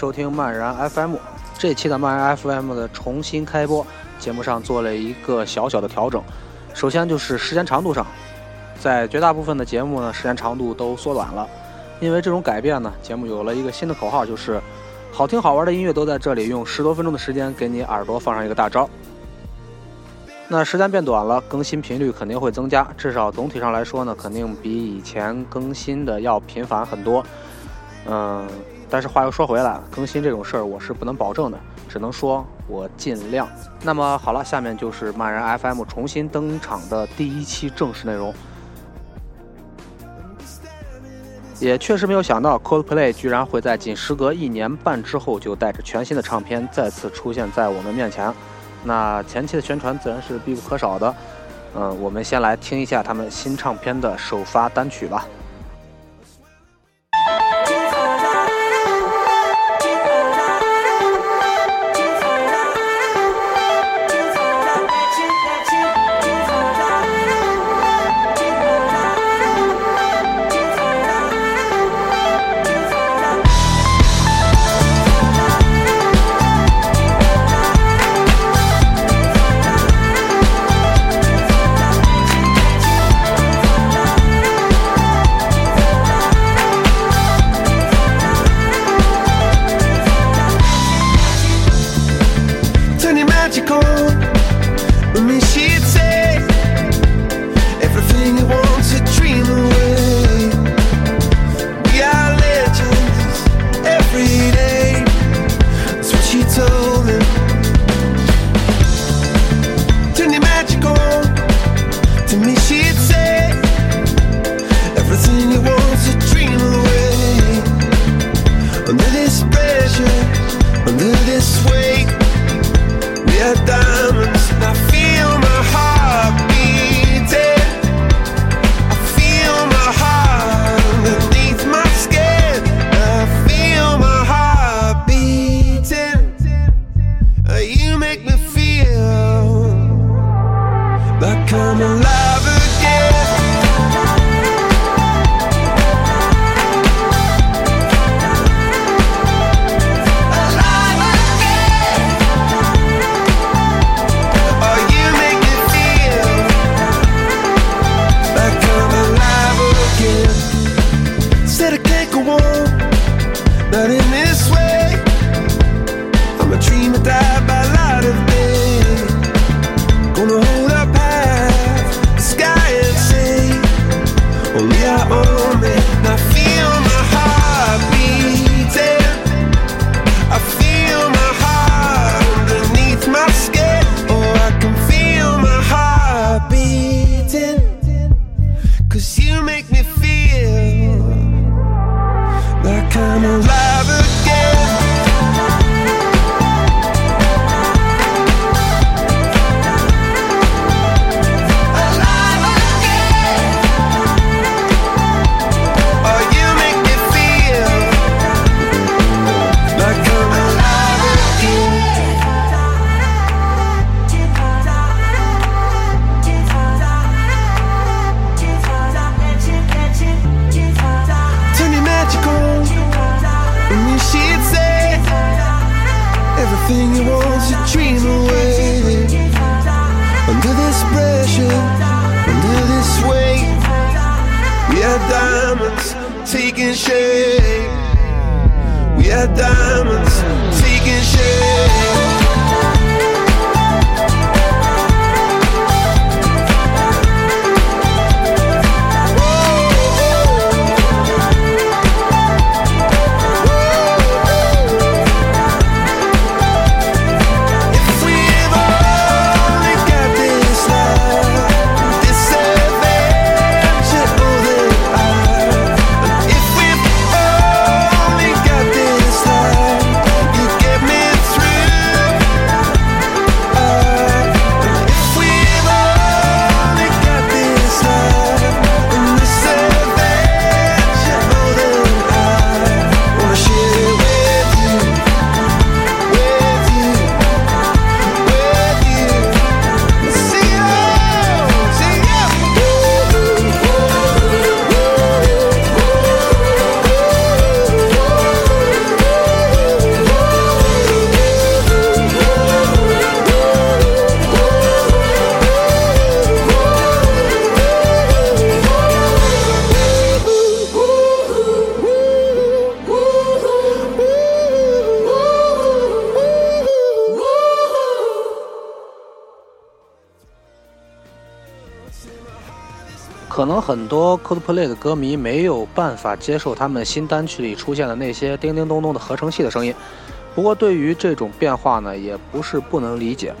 收听漫然 FM。这期的漫然 FM 的重新开播，节目上做了一个小小的调整。首先就是时间长度上，在绝大部分的节目呢，时间长度都缩短了。因为这种改变呢，节目有了一个新的口号，就是好听好玩的音乐都在这里，用十多分钟的时间给你耳朵放上一个大招。那时间变短了，更新频率肯定会增加，至少总体上来说呢，肯定比以前更新的要频繁很多。嗯，但是话又说回来，更新这种事儿我是不能保证的，只能说我尽量。那么好了，下面就是漫人 FM 重新登场的第一期正式内容。也确实没有想到，Coldplay 居然会在仅时隔一年半之后，就带着全新的唱片再次出现在我们面前。那前期的宣传自然是必不可少的，嗯，我们先来听一下他们新唱片的首发单曲吧。de com puerta diamonds taking shape. 可能很多 Coldplay 的歌迷没有办法接受他们新单曲里出现的那些叮叮咚咚的合成器的声音。不过，对于这种变化呢，也不是不能理解。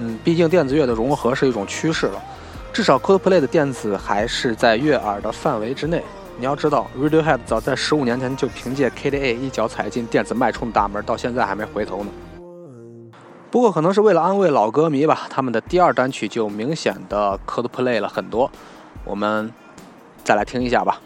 嗯，毕竟电子乐的融合是一种趋势了。至少 Coldplay 的电子还是在悦耳的范围之内。你要知道，Radiohead 早在十五年前就凭借 KDA 一脚踩进电子脉冲的大门，到现在还没回头呢。不过，可能是为了安慰老歌迷吧，他们的第二单曲就明显的 Coldplay 了很多。我们再来听一下吧。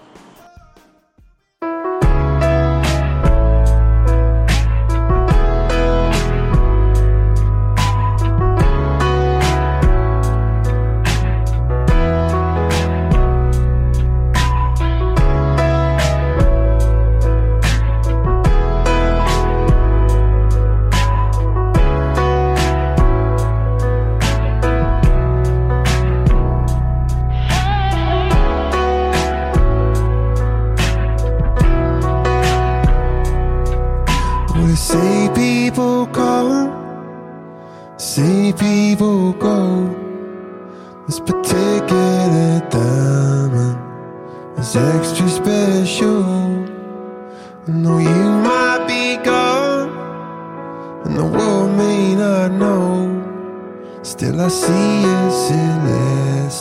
I see people come, see people go. This particular diamond is extra special. I know you might be gone, and the world may not know. Still, I see a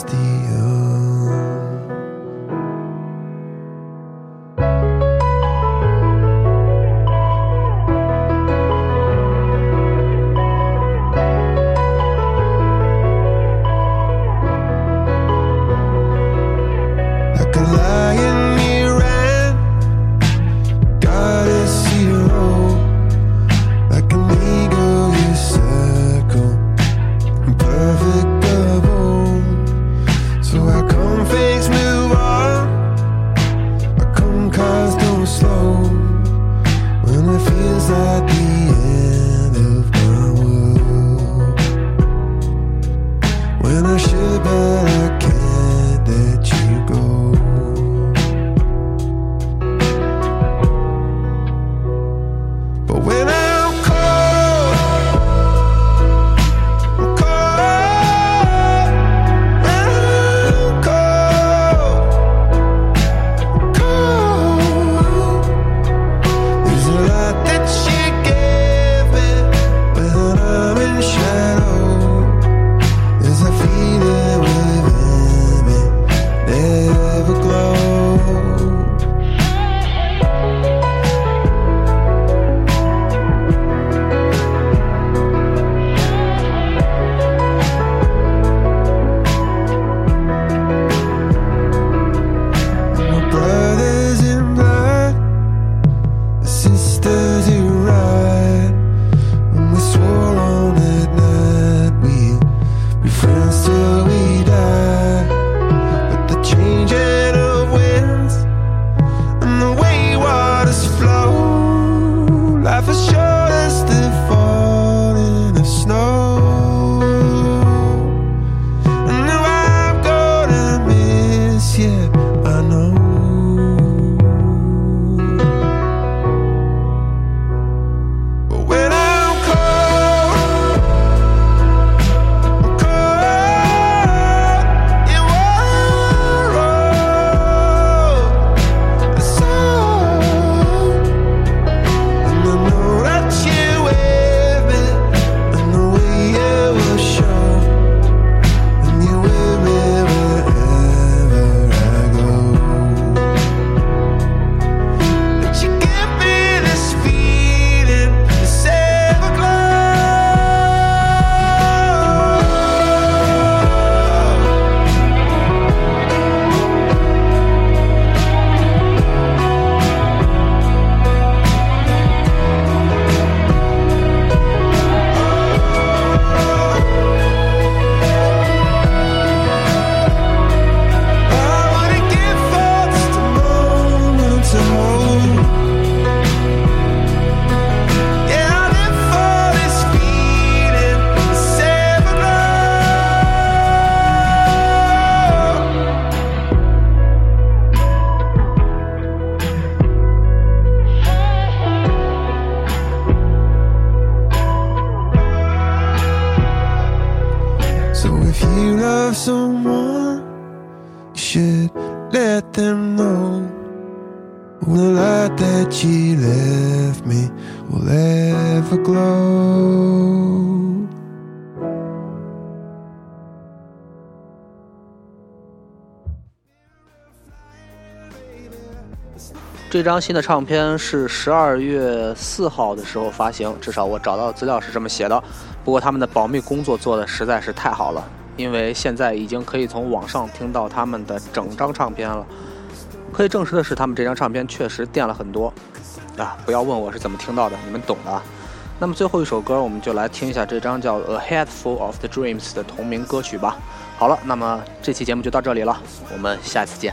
celestial. Let that she left me will ever glow. 这张新的唱片是十二月四号的时候发行，至少我找到的资料是这么写的。不过他们的保密工作做的实在是太好了，因为现在已经可以从网上听到他们的整张唱片了。可以证实的是，他们这张唱片确实垫了很多啊！不要问我是怎么听到的，你们懂的。那么最后一首歌，我们就来听一下这张叫《A Head Full of the Dreams》的同名歌曲吧。好了，那么这期节目就到这里了，我们下次见。